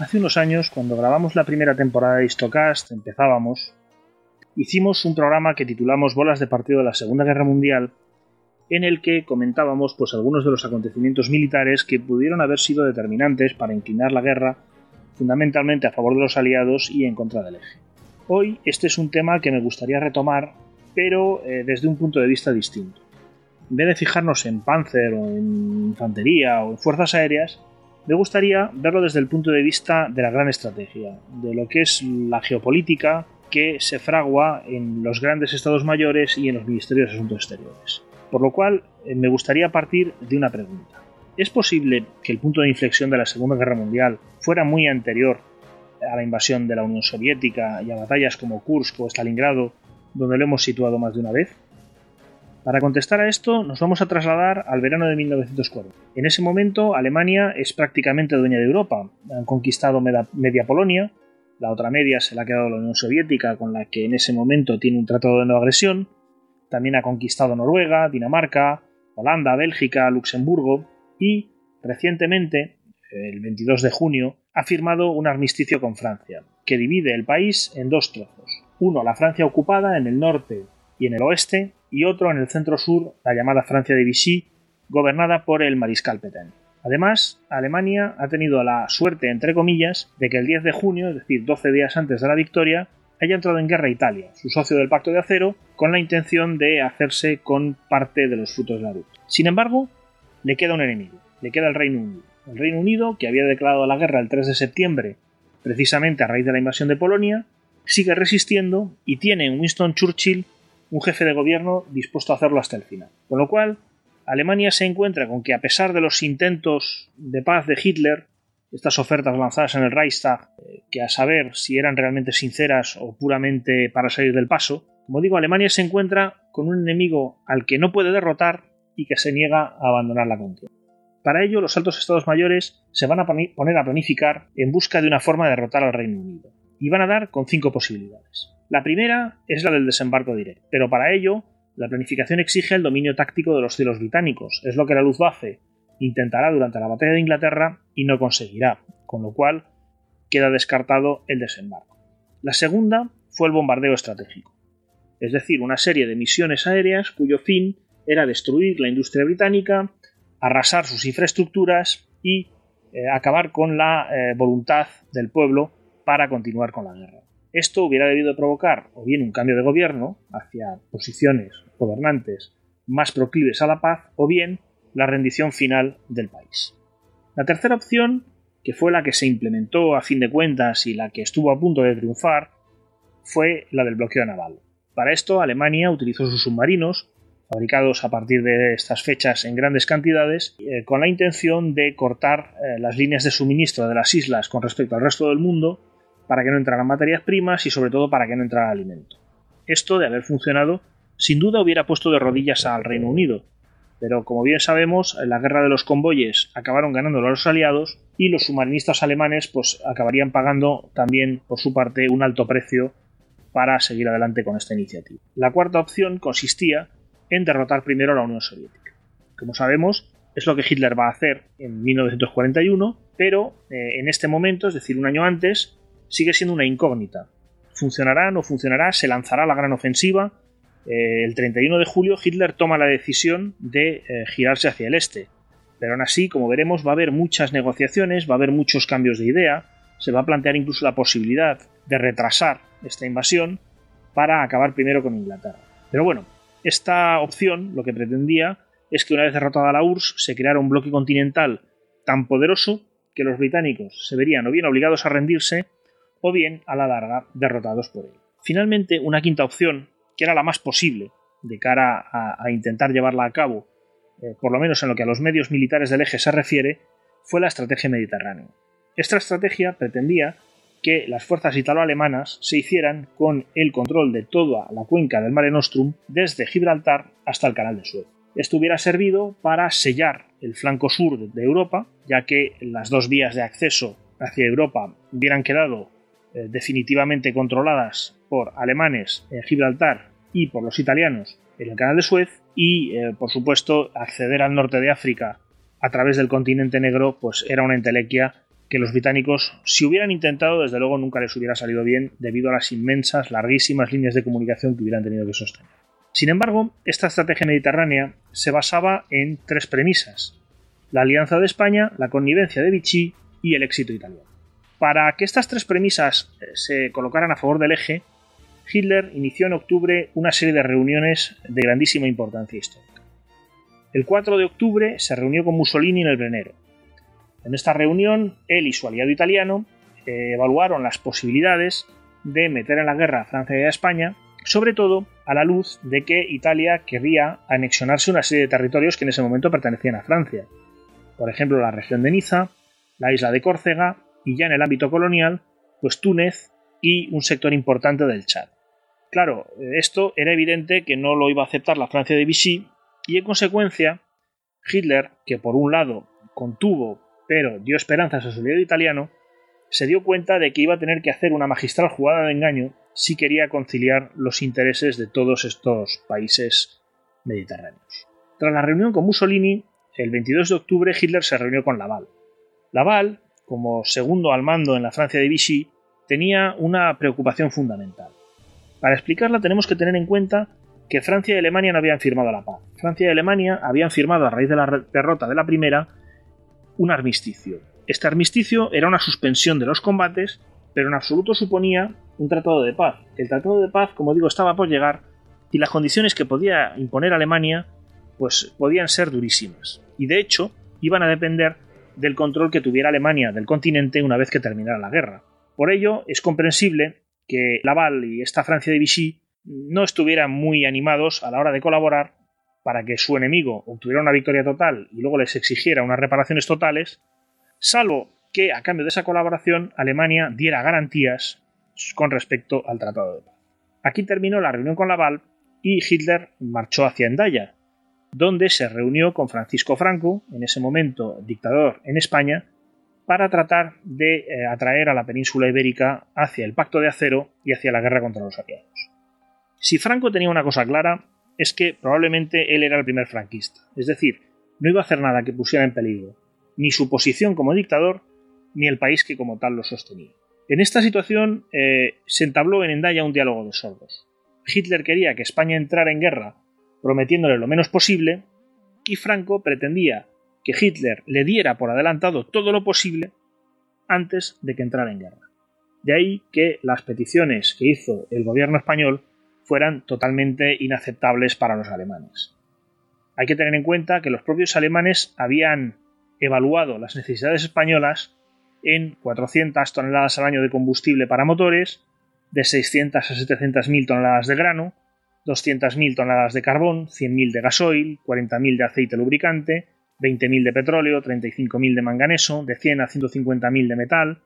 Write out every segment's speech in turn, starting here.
Hace unos años, cuando grabamos la primera temporada de Histocast, empezábamos, hicimos un programa que titulamos Bolas de partido de la Segunda Guerra Mundial, en el que comentábamos pues algunos de los acontecimientos militares que pudieron haber sido determinantes para inclinar la guerra fundamentalmente a favor de los aliados y en contra del eje. Hoy este es un tema que me gustaría retomar, pero eh, desde un punto de vista distinto. En vez de fijarnos en Panzer o en infantería o en fuerzas aéreas, me gustaría verlo desde el punto de vista de la gran estrategia, de lo que es la geopolítica que se fragua en los grandes estados mayores y en los ministerios de Asuntos Exteriores. Por lo cual, eh, me gustaría partir de una pregunta. ¿Es posible que el punto de inflexión de la Segunda Guerra Mundial fuera muy anterior a la invasión de la Unión Soviética y a batallas como Kursk o Stalingrado, donde lo hemos situado más de una vez? Para contestar a esto, nos vamos a trasladar al verano de 1940. En ese momento, Alemania es prácticamente dueña de Europa. Han conquistado media Polonia, la otra media se la ha quedado la Unión Soviética, con la que en ese momento tiene un tratado de no agresión. También ha conquistado Noruega, Dinamarca, Holanda, Bélgica, Luxemburgo y, recientemente, el 22 de junio, ha firmado un armisticio con Francia, que divide el país en dos trozos. Uno, la Francia ocupada en el norte y en el oeste, y otro en el centro-sur, la llamada Francia de Vichy, gobernada por el mariscal Pétain. Además, Alemania ha tenido la suerte, entre comillas, de que el 10 de junio, es decir, 12 días antes de la victoria, haya entrado en guerra Italia, su socio del Pacto de Acero, con la intención de hacerse con parte de los frutos de la lucha. Sin embargo, le queda un enemigo, le queda el Reino Unido. El Reino Unido, que había declarado la guerra el 3 de septiembre, precisamente a raíz de la invasión de Polonia, sigue resistiendo y tiene en Winston Churchill un jefe de gobierno dispuesto a hacerlo hasta el final. Con lo cual, Alemania se encuentra con que a pesar de los intentos de paz de Hitler, estas ofertas lanzadas en el Reichstag, eh, que a saber si eran realmente sinceras o puramente para salir del paso, como digo, Alemania se encuentra con un enemigo al que no puede derrotar y que se niega a abandonar la contienda. Para ello, los altos estados mayores se van a poner a planificar en busca de una forma de derrotar al Reino Unido, y van a dar con cinco posibilidades. La primera es la del desembarco directo, pero para ello la planificación exige el dominio táctico de los cielos británicos, es lo que la Luftwaffe intentará durante la batalla de Inglaterra y no conseguirá, con lo cual queda descartado el desembarco. La segunda fue el bombardeo estratégico, es decir, una serie de misiones aéreas cuyo fin era destruir la industria británica, arrasar sus infraestructuras y eh, acabar con la eh, voluntad del pueblo para continuar con la guerra. Esto hubiera debido provocar o bien un cambio de gobierno hacia posiciones gobernantes más proclives a la paz o bien la rendición final del país. La tercera opción, que fue la que se implementó a fin de cuentas y la que estuvo a punto de triunfar, fue la del bloqueo naval. Para esto Alemania utilizó sus submarinos, fabricados a partir de estas fechas en grandes cantidades, eh, con la intención de cortar eh, las líneas de suministro de las islas con respecto al resto del mundo para que no entraran materias primas y sobre todo para que no entrara alimento. Esto, de haber funcionado, sin duda hubiera puesto de rodillas al Reino Unido, pero como bien sabemos, la guerra de los convoyes acabaron ganando los aliados y los submarinistas alemanes pues acabarían pagando también por su parte un alto precio para seguir adelante con esta iniciativa. La cuarta opción consistía en derrotar primero a la Unión Soviética. Como sabemos, es lo que Hitler va a hacer en 1941, pero eh, en este momento, es decir, un año antes, sigue siendo una incógnita. ¿Funcionará? ¿No funcionará? ¿Se lanzará la gran ofensiva? Eh, el 31 de julio Hitler toma la decisión de eh, girarse hacia el este. Pero aún así, como veremos, va a haber muchas negociaciones, va a haber muchos cambios de idea, se va a plantear incluso la posibilidad de retrasar esta invasión para acabar primero con Inglaterra. Pero bueno, esta opción lo que pretendía es que una vez derrotada la URSS se creara un bloque continental tan poderoso que los británicos se verían o bien obligados a rendirse o bien a la larga derrotados por él. Finalmente, una quinta opción, que era la más posible de cara a, intentar llevarla a cabo, eh, por lo menos en lo que a los medios militares del eje se refiere, fue la estrategia mediterránea. Esta estrategia pretendía que las fuerzas italo-alemanas se hicieran con el control de toda la cuenca del Mare Nostrum desde Gibraltar hasta el Canal de Suez. Esto hubiera servido para sellar el flanco sur de Europa, ya que las dos vías de acceso hacia Europa hubieran quedado eh, definitivamente controladas por alemanes en Gibraltar y por los italianos en el canal de Suez y eh, por supuesto acceder al norte de África a través del continente negro pues era una entelequia que los británicos, si hubieran intentado, desde luego nunca les hubiera salido bien debido a las inmensas, larguísimas líneas de comunicación que hubieran tenido que sostener. Sin embargo, esta estrategia mediterránea se basaba en tres premisas. La alianza de España, la connivencia de Vichy y el éxito italiano. Para que estas tres premisas eh, se colocaran a favor del eje, Hitler inició en octubre una serie de reuniones de grandísima importancia histórica. El 4 de octubre se reunió con Mussolini en el Brennero. En esta reunión, él y su aliado italiano eh, evaluaron las posibilidades de meter en la guerra a Francia y a España, sobre todo a la luz de que Italia querría anexionarse una serie de territorios que en ese momento pertenecían a Francia. Por ejemplo, la región de Niza, la isla de Córcega y ya en el ámbito colonial, pues Túnez y un sector importante del Chad. Claro, esto era evidente que no lo iba a aceptar la Francia de Vichy y en consecuencia Hitler, que por un lado contuvo pero dio esperanzas a su líder italiano, se dio cuenta de que iba a tener que hacer una magistral jugada de engaño si quería conciliar los intereses de todos estos países mediterráneos. Tras la reunión con Mussolini, el 22 de octubre Hitler se reunió con Laval. Laval, como segundo al mando en la Francia de Vichy, tenía una preocupación fundamental. Para explicarla tenemos que tener en cuenta que Francia y Alemania no habían firmado la paz. Francia y Alemania habían firmado a raíz de la derrota de la primera un armisticio. Este armisticio era una suspensión de los combates, pero en absoluto suponía un tratado de paz. El tratado de paz, como digo, estaba por llegar y las condiciones que podía imponer Alemania pues podían ser durísimas. Y de hecho, iban a depender del control que tuviera Alemania del continente una vez que terminara la guerra. Por ello, es comprensible que Laval y esta Francia de Vichy no estuvieran muy animados a la hora de colaborar para que su enemigo obtuviera una victoria total y luego les exigiera unas reparaciones totales, salvo que a cambio de esa colaboración Alemania diera garantías con respecto al Tratado de Paz. Aquí terminó la reunión con Laval y Hitler marchó hacia Endaya, donde se reunió con Francisco Franco, en ese momento dictador en España, para tratar de eh, atraer a la península ibérica hacia el Pacto de Acero y hacia la guerra contra los aliados. Si Franco tenía una cosa clara, es que probablemente él era el primer franquista, es decir, no iba a hacer nada que pusiera en peligro ni su posición como dictador, ni el país que como tal lo sostenía. En esta situación eh, se entabló en Endaya un diálogo de sordos. Hitler quería que España entrara en guerra prometiéndole lo menos posible, y Franco pretendía que Hitler le diera por adelantado todo lo posible antes de que entrara en guerra. De ahí que las peticiones que hizo el gobierno español fueran totalmente inaceptables para los alemanes. Hay que tener en cuenta que los propios alemanes habían evaluado las necesidades españolas en 400 toneladas al año de combustible para motores, de 600 a 700 mil toneladas de grano, 200.000 toneladas de carbón, 100.000 de gasoil, 40.000 de aceite lubricante, 20.000 de petróleo, 35.000 de manganeso, de 100 a 150.000 de metal,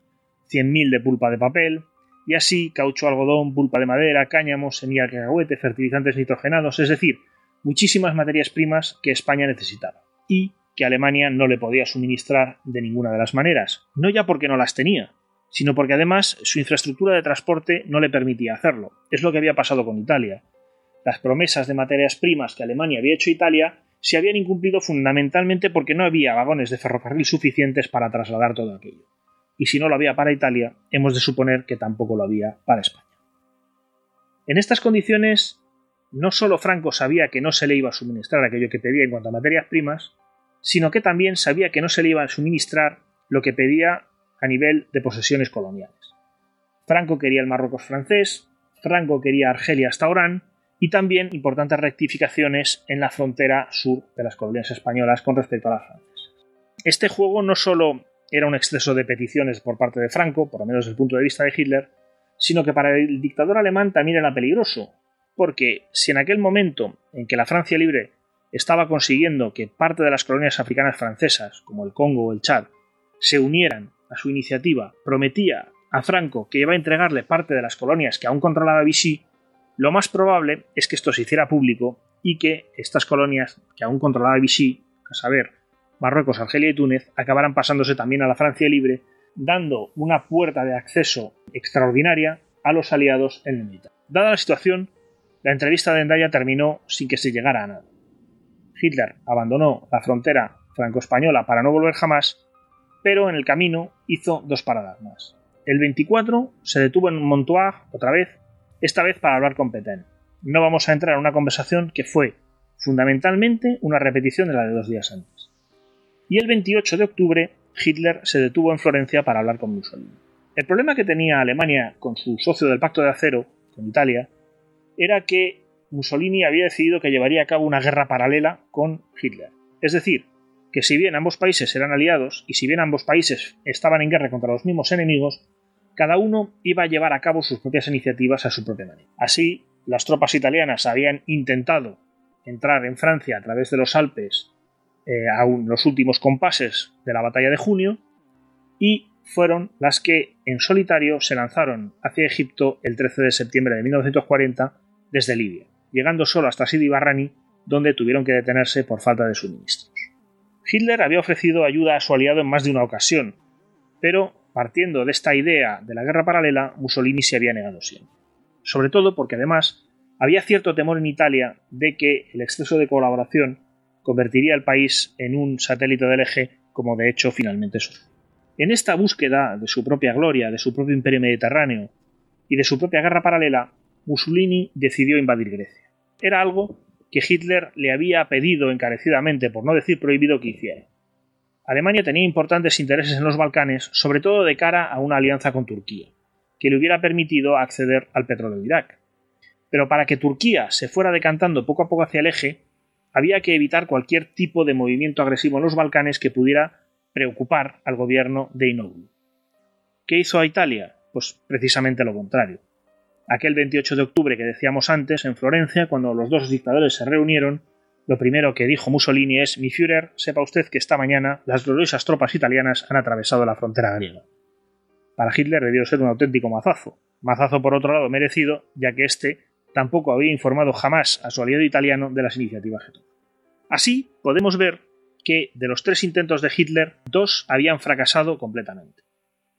100.000 de pulpa de papel, y así caucho, algodón, pulpa de madera, cáñamo, semilla de cacahuete, fertilizantes nitrogenados, es decir, muchísimas materias primas que España necesitaba y que Alemania no le podía suministrar de ninguna de las maneras, no ya porque no las tenía, sino porque además su infraestructura de transporte no le permitía hacerlo. Es lo que había pasado con Italia las promesas de materias primas que Alemania había hecho a Italia se habían incumplido fundamentalmente porque no había vagones de ferrocarril suficientes para trasladar todo aquello. Y si no lo había para Italia, hemos de suponer que tampoco lo había para España. En estas condiciones, no solo Franco sabía que no se le iba a suministrar aquello que pedía en cuanto a materias primas, sino que también sabía que no se le iba a suministrar lo que pedía a nivel de posesiones coloniales. Franco quería el Marruecos francés, Franco quería Argelia hasta Orán, y también importantes rectificaciones en la frontera sur de las colonias españolas con respecto a las francesas. Este juego no solo era un exceso de peticiones por parte de Franco, por lo menos desde el punto de vista de Hitler, sino que para el dictador alemán también era peligroso, porque si en aquel momento en que la Francia libre estaba consiguiendo que parte de las colonias africanas francesas, como el Congo o el Chad, se unieran a su iniciativa, prometía a Franco que iba a entregarle parte de las colonias que aún controlaba Vichy, lo más probable es que esto se hiciera público y que estas colonias, que aún controlaba Vichy, a saber, Marruecos, Argelia y Túnez, acabaran pasándose también a la Francia libre, dando una puerta de acceso extraordinaria a los aliados en el Mediterráneo. Dada la situación, la entrevista de Endaya terminó sin que se llegara a nada. Hitler abandonó la frontera franco-española para no volver jamás pero en el camino hizo dos paradas más. El 24 se detuvo en Montoire otra vez, esta vez para hablar con Petain. No vamos a entrar en una conversación que fue fundamentalmente una repetición de la de dos días antes. Y el 28 de octubre Hitler se detuvo en Florencia para hablar con Mussolini. El problema que tenía Alemania con su socio del Pacto de Acero, con Italia, era que Mussolini había decidido que llevaría a cabo una guerra paralela con Hitler. Es decir, que si bien ambos países eran aliados y si bien ambos países estaban en guerra contra los mismos enemigos, cada uno iba a llevar a cabo sus propias iniciativas a su propia manera. Así, las tropas italianas habían intentado entrar en Francia a través de los Alpes eh, a los últimos compases de la batalla de junio y fueron las que en solitario se lanzaron hacia Egipto el 13 de septiembre de 1940 desde Libia, llegando solo hasta Sidi Barrani, donde tuvieron que detenerse por falta de suministros. Hitler había ofrecido ayuda a su aliado en más de una ocasión, pero partiendo de esta idea de la guerra paralela, Mussolini se había negado siempre. Sobre todo porque además había cierto temor en Italia de que el exceso de colaboración convertiría al país en un satélite del eje, como de hecho finalmente es. En esta búsqueda de su propia gloria, de su propio imperio mediterráneo y de su propia guerra paralela, Mussolini decidió invadir Grecia. Era algo que Hitler le había pedido encarecidamente, por no decir prohibido, que hiciera. Alemania tenía importantes intereses en los Balcanes, sobre todo de cara a una alianza con Turquía, que le hubiera permitido acceder al petróleo de Irak. Pero para que Turquía se fuera decantando poco a poco hacia el eje, había que evitar cualquier tipo de movimiento agresivo en los Balcanes que pudiera preocupar al gobierno de Inoglu. ¿Qué hizo a Italia? Pues precisamente lo contrario. Aquel 28 de octubre que decíamos antes, en Florencia, cuando los dos dictadores se reunieron, lo primero que dijo Mussolini es: Mi Führer, sepa usted que esta mañana las gloriosas tropas italianas han atravesado la frontera griega. Para Hitler debió ser un auténtico mazazo. Mazazo, por otro lado, merecido, ya que éste tampoco había informado jamás a su aliado italiano de las iniciativas. Así, podemos ver que de los tres intentos de Hitler, dos habían fracasado completamente.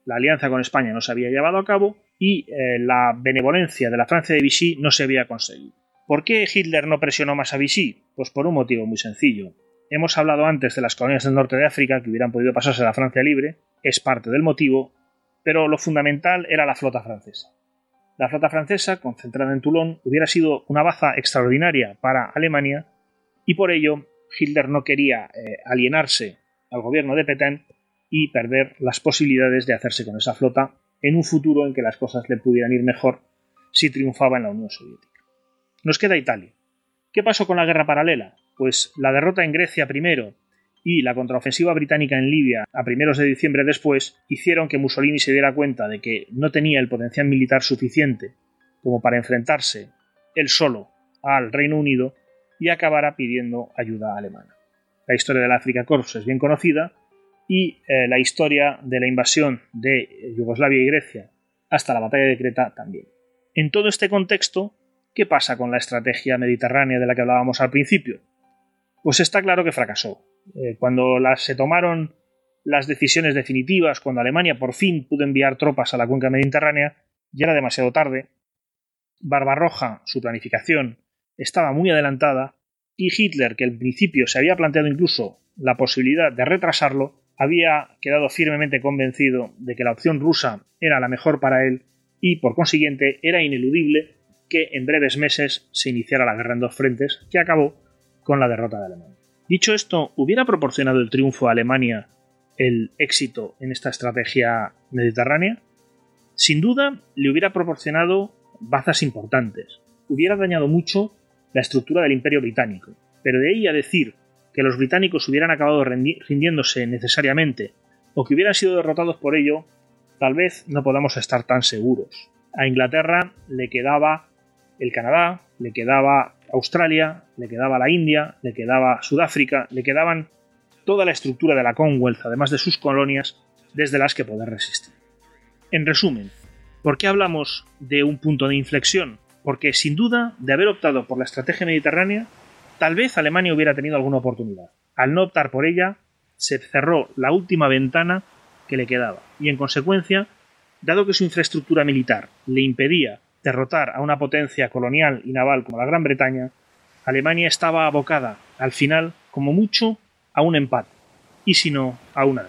La alianza con España no se había llevado a cabo y eh, la benevolencia de la Francia de Vichy no se había conseguido. ¿Por qué Hitler no presionó más a Vichy? Pues por un motivo muy sencillo. Hemos hablado antes de las colonias del norte de África que hubieran podido pasarse a la Francia libre, es parte del motivo, pero lo fundamental era la flota francesa. La flota francesa, concentrada en Toulon, hubiera sido una baza extraordinaria para Alemania y por ello Hitler no quería eh, alienarse al gobierno de Petain y perder las posibilidades de hacerse con esa flota en un futuro en que las cosas le pudieran ir mejor si triunfaba en la Unión Soviética. Nos queda Italia. ¿Qué pasó con la guerra paralela? Pues la derrota en Grecia primero y la contraofensiva británica en Libia a primeros de diciembre después hicieron que Mussolini se diera cuenta de que no tenía el potencial militar suficiente como para enfrentarse él solo al Reino Unido y acabara pidiendo ayuda alemana. La historia del Africa Corps es bien conocida y eh, la historia de la invasión de Yugoslavia y Grecia hasta la batalla de Creta también. En todo este contexto, ¿qué pasa con la estrategia mediterránea de la que hablábamos al principio? Pues está claro que fracasó. Eh, cuando se tomaron las decisiones definitivas, cuando Alemania por fin pudo enviar tropas a la cuenca mediterránea, ya era demasiado tarde. Barbarroja, su planificación, estaba muy adelantada y Hitler, que al principio se había planteado incluso la posibilidad de retrasarlo, había quedado firmemente convencido de que la opción rusa era la mejor para él y, por consiguiente, era ineludible que en breves meses se iniciara la guerra en dos frentes, que acabó con la derrota de Alemania. Dicho esto, ¿hubiera proporcionado el triunfo a Alemania el éxito en esta estrategia mediterránea? Sin duda, le hubiera proporcionado bazas importantes. Hubiera dañado mucho la estructura del imperio británico. Pero de ahí a decir que los británicos hubieran acabado rindiéndose necesariamente o que hubieran sido derrotados por ello, tal vez no podamos estar tan seguros. A Inglaterra le quedaba el Canadá, le quedaba Australia, le quedaba la India, le quedaba Sudáfrica, le quedaban toda la estructura de la Commonwealth, además de sus colonias, desde las que poder resistir. En resumen, ¿por qué hablamos de un punto de inflexión? Porque sin duda, de haber optado por la estrategia mediterránea, tal vez Alemania hubiera tenido alguna oportunidad. Al no optar por ella, se cerró la última ventana que le quedaba, y en consecuencia, dado que su infraestructura militar le impedía derrotar a una potencia colonial y naval como la Gran Bretaña, Alemania estaba abocada, al final, como mucho, a un empate, y si no, a una